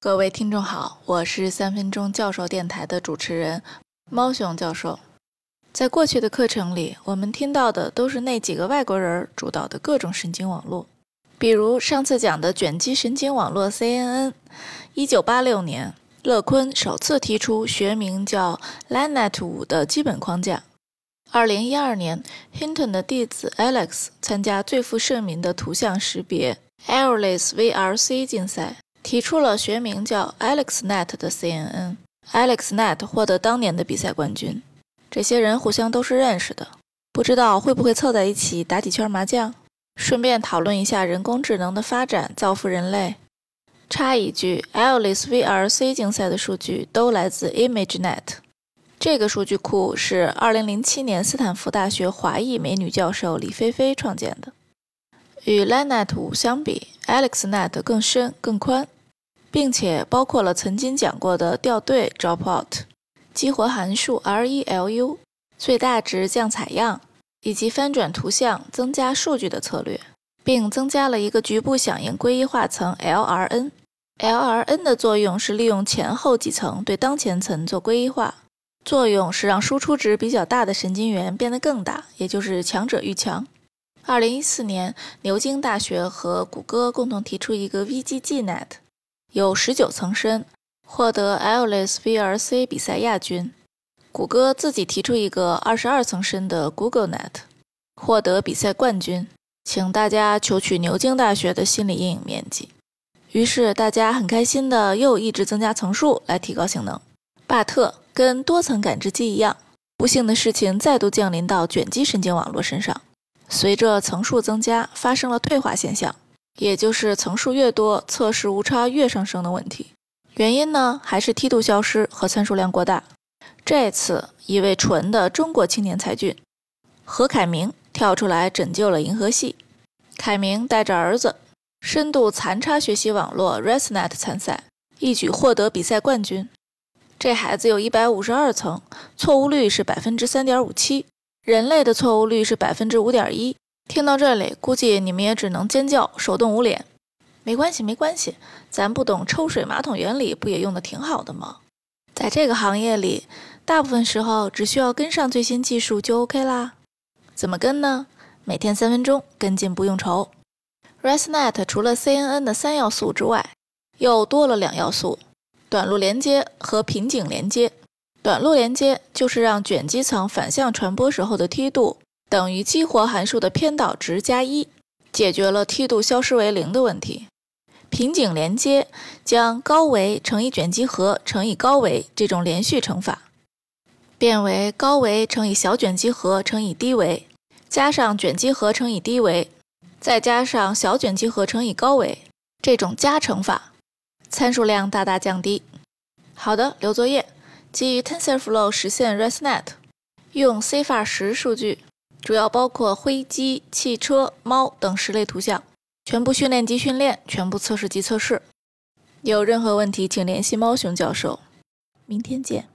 各位听众好，我是三分钟教授电台的主持人猫熊教授。在过去的课程里，我们听到的都是那几个外国人主导的各种神经网络，比如上次讲的卷积神经网络 CNN。一九八六年，勒昆首次提出学名叫 LANET 五的基本框架。二零一二年，Hinton 的弟子 Alex 参加最负盛名的图像识别 Airless VRC 竞赛，提出了学名叫 AlexNet 的 CNN。AlexNet 获得当年的比赛冠军。这些人互相都是认识的，不知道会不会凑在一起打几圈麻将，顺便讨论一下人工智能的发展造福人类。插一句，Alice VRC 竞赛的数据都来自 ImageNet。这个数据库是2007年斯坦福大学华裔美女教授李菲菲创建的。与 LANET 5相比，AlexNet 更深更宽，并且包括了曾经讲过的掉队 （dropout）、激活函数 （ReLU）、最大值降采样以及翻转图像增加数据的策略，并增加了一个局部响应归一化层 （LRN）。LRN 的作用是利用前后几层对当前层做归一化。作用是让输出值比较大的神经元变得更大，也就是强者愈强。二零一四年，牛津大学和谷歌共同提出一个 VGGNet，有十九层深，获得 Alice VRC 比赛亚军。谷歌自己提出一个二十二层深的 GoogleNet，获得比赛冠军。请大家求取牛津大学的心理阴影面积。于是大家很开心的又一直增加层数来提高性能。巴特。跟多层感知机一样，不幸的事情再度降临到卷积神经网络身上。随着层数增加，发生了退化现象，也就是层数越多，测试误差越上升的问题。原因呢，还是梯度消失和参数量过大。这次，一位纯的中国青年才俊何凯明跳出来拯救了银河系。凯明带着儿子，深度残差学习网络 ResNet 参赛，一举获得比赛冠军。这孩子有一百五十二层，错误率是百分之三点五七，人类的错误率是百分之五点一。听到这里，估计你们也只能尖叫，手动捂脸。没关系，没关系，咱不懂抽水马桶原理，不也用的挺好的吗？在这个行业里，大部分时候只需要跟上最新技术就 OK 啦。怎么跟呢？每天三分钟，跟进不用愁。ResNet 除了 CNN 的三要素之外，又多了两要素。短路连接和瓶颈连接，短路连接就是让卷积层反向传播时候的梯度等于激活函数的偏导值加一，解决了梯度消失为零的问题。瓶颈连接将高维乘以卷积核乘以高维这种连续乘法，变为高维乘以小卷积核乘以低维，加上卷积核乘以低维，再加上小卷积核乘以高维这种加乘法。参数量大大降低。好的，留作业。基于 TensorFlow 实现 ResNet，用 CIFAR 十数据，主要包括灰机、汽车、猫等十类图像，全部训练及训练，全部测试及测试。有任何问题，请联系猫熊教授。明天见。